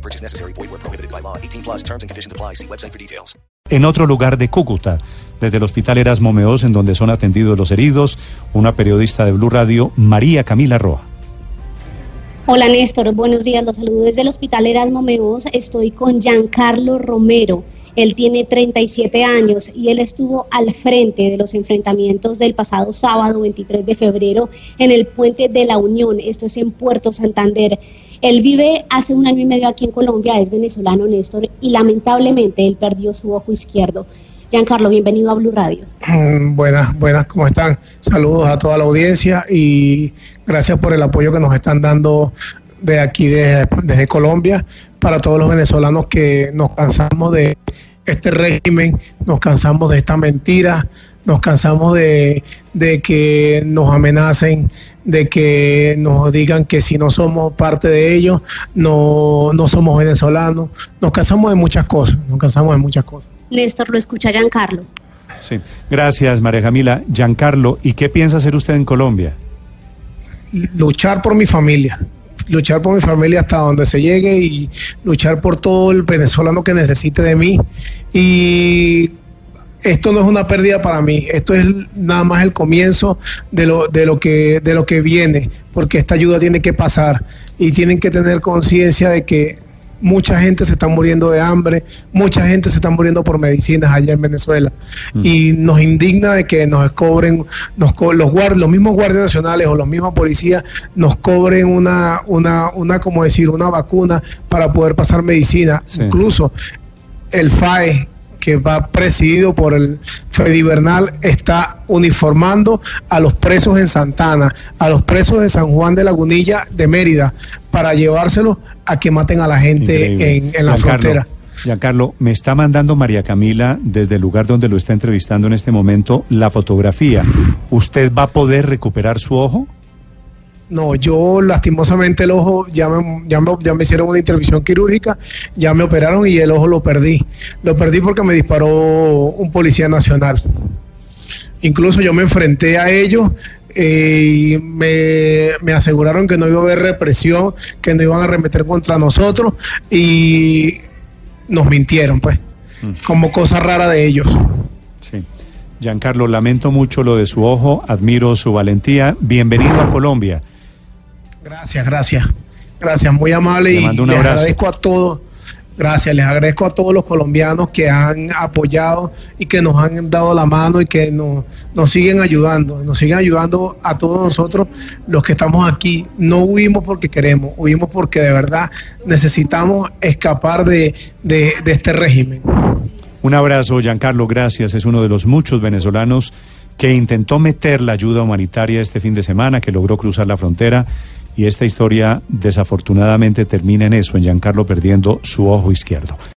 No purchase necessary. Void where prohibited by law. 18 plus terms and conditions apply. See website for details. En otro lugar de Cúcuta, desde el Hospital Erasmo Meos, en donde son atendidos los heridos, una periodista de Blue Radio, María Camila Roa. Hola Néstor, buenos días. Los saludo desde el Hospital Erasmo Meos. Estoy con Giancarlo Romero. Él tiene 37 años y él estuvo al frente de los enfrentamientos del pasado sábado 23 de febrero en el puente de la Unión. Esto es en Puerto Santander. Él vive hace un año y medio aquí en Colombia, es venezolano Néstor y lamentablemente él perdió su ojo izquierdo. Giancarlo, bienvenido a Blue Radio. Mm, Buenas, buenas, ¿cómo están? Saludos a toda la audiencia y gracias por el apoyo que nos están dando de aquí, de- desde Colombia, para todos los venezolanos que nos cansamos de este régimen, nos cansamos de esta mentira, nos cansamos de, de que nos amenacen, de que nos digan que si no somos parte de ellos, no, no somos venezolanos, nos cansamos de muchas cosas, nos cansamos de muchas cosas. Néstor, lo escucha Giancarlo. Sí. Gracias, María Camila. Giancarlo, ¿y qué piensa hacer usted en Colombia? luchar por mi familia, luchar por mi familia hasta donde se llegue y luchar por todo el venezolano que necesite de mí. Y esto no es una pérdida para mí, esto es nada más el comienzo de lo, de lo, que, de lo que viene, porque esta ayuda tiene que pasar y tienen que tener conciencia de que mucha gente se está muriendo de hambre, mucha gente se está muriendo por medicinas allá en Venezuela. Y nos indigna de que nos cobren, nos co- los guard- los mismos guardias nacionales o los mismos policías nos cobren una, una, una como decir, una vacuna para poder pasar medicina, Sí. incluso el FAE que va presidido por el Freddy Bernal está uniformando a los presos en Santana, a los presos de San Juan de Lagunilla de Mérida, para llevárselos a que maten a la gente en, en la Giancarlo, frontera. Giancarlo, me está mandando María Camila desde el lugar donde lo está entrevistando en este momento la fotografía. ¿Usted va a poder recuperar su ojo? No, yo lastimosamente el ojo, ya me, ya, me, ya me hicieron una intervención quirúrgica, ya me operaron y el ojo lo perdí. Lo perdí porque me disparó un policía nacional. Incluso yo me enfrenté a ellos eh, y me, me aseguraron que no iba a haber represión, que no iban a arremeter contra nosotros y nos mintieron, pues, como cosa rara de ellos. Sí. Giancarlo, lamento mucho lo de su ojo, admiro su valentía. Bienvenido a Colombia. Gracias, gracias. Gracias, muy amable Le y un les agradezco a todos. Gracias, les agradezco a todos los colombianos que han apoyado y que nos han dado la mano y que nos, nos siguen ayudando, nos siguen ayudando a todos nosotros los que estamos aquí. No huimos porque queremos, huimos porque de verdad necesitamos escapar de, de- de este régimen. Un abrazo, Giancarlo, gracias. Es uno de los muchos venezolanos que intentó meter la ayuda humanitaria este fin de semana, que logró cruzar la frontera. Y esta historia desafortunadamente termina en eso, en Giancarlo perdiendo su ojo izquierdo.